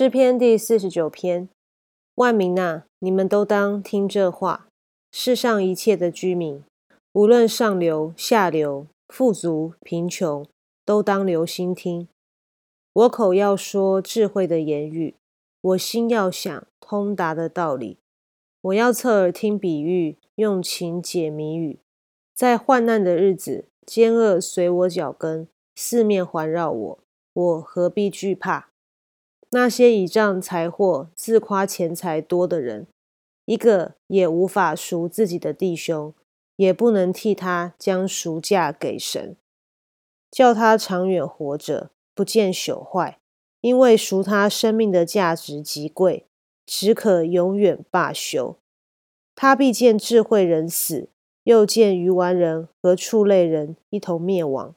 诗篇第四十九篇：万民呐，你们都当听这话。世上一切的居民，无论上流下流、富足贫穷，都当留心听。我口要说智慧的言语，我心要想通达的道理。我要侧耳听比喻，用情解谜语。在患难的日子，奸恶随我脚跟，四面环绕我，我何必惧怕？那些倚仗财货、自夸钱财多的人，一个也无法赎自己的弟兄，也不能替他将赎价给神，叫他长远活着，不见朽坏。因为赎他生命的价值极贵，只可永远罢休。他必见智慧人死。又见鱼丸人和畜类人一同灭亡，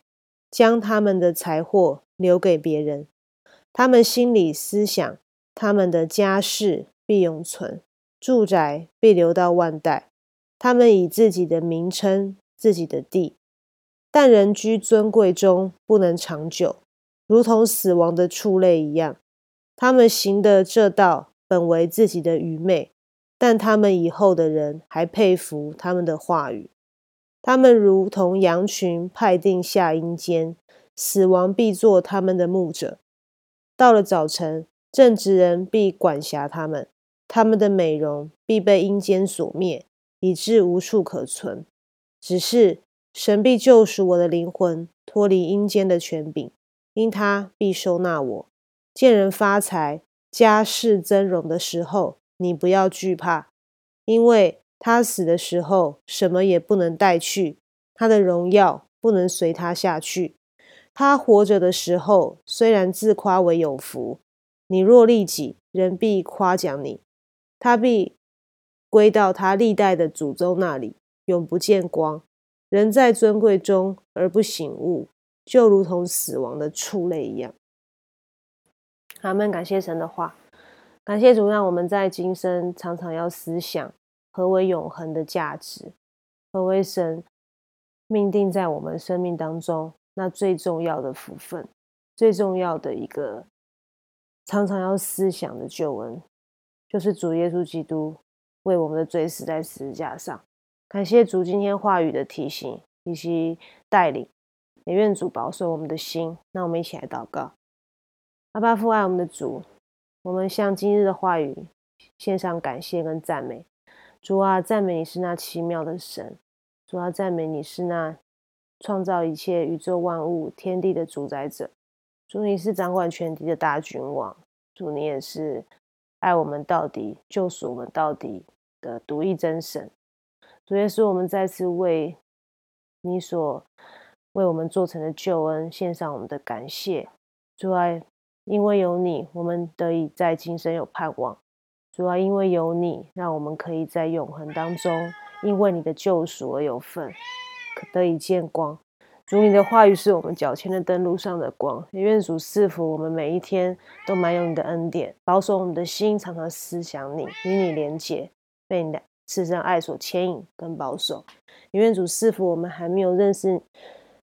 将他们的财货留给别人。他们心里思想，他们的家世必永存，住宅必留到万代。他们以自己的名称、自己的地，但人居尊贵中不能长久，如同死亡的畜类一样。他们行的这道本为自己的愚昧。但他们以后的人还佩服他们的话语，他们如同羊群派定下阴间，死亡必做他们的牧者。到了早晨，正直人必管辖他们，他们的美容必被阴间所灭，以致无处可存。只是神必救赎我的灵魂，脱离阴间的权柄，因他必收纳我。见人发财、家世增荣的时候。你不要惧怕，因为他死的时候什么也不能带去，他的荣耀不能随他下去。他活着的时候虽然自夸为有福，你若利己，人必夸奖你，他必归到他历代的祖宗那里，永不见光。人在尊贵中而不醒悟，就如同死亡的畜类一样。阿门。感谢神的话。感谢主，让我们在今生常常要思想何为永恒的价值，何为神命定在我们生命当中那最重要的福分，最重要的一个常常要思想的救恩，就是主耶稣基督为我们的罪死在十字架上。感谢主今天话语的提醒以及带领，也愿主保守我们的心。那我们一起来祷告，阿爸父爱我们的主。我们向今日的话语献上感谢跟赞美，主啊，赞美你是那奇妙的神，主啊，赞美你是那创造一切宇宙万物天地的主宰者，主你是掌管全地的大君王，主你也是爱我们到底、救赎我们到底的独一真神。主耶稣，我们再次为你所为我们做成的救恩献上我们的感谢，主啊。因为有你，我们得以在今生有盼望。主要因为有你，让我们可以在永恒当中，因为你的救赎而有份，得以见光。主，你的话语是我们脚前的灯路上的光。也愿主赐福我们每一天都满有你的恩典，保守我们的心常常思想你，与你连结，被你的慈神爱所牵引跟保守。也愿主赐福我们还没有认识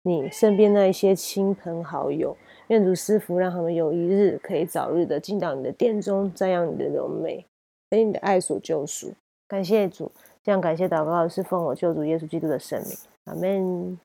你身边那一些亲朋好友。愿主师傅让他们有一日可以早日的进到你的殿中，瞻仰你的柔美，被你的爱所救赎。感谢主，这样感谢祷告是奉我救主耶稣基督的圣名，阿门。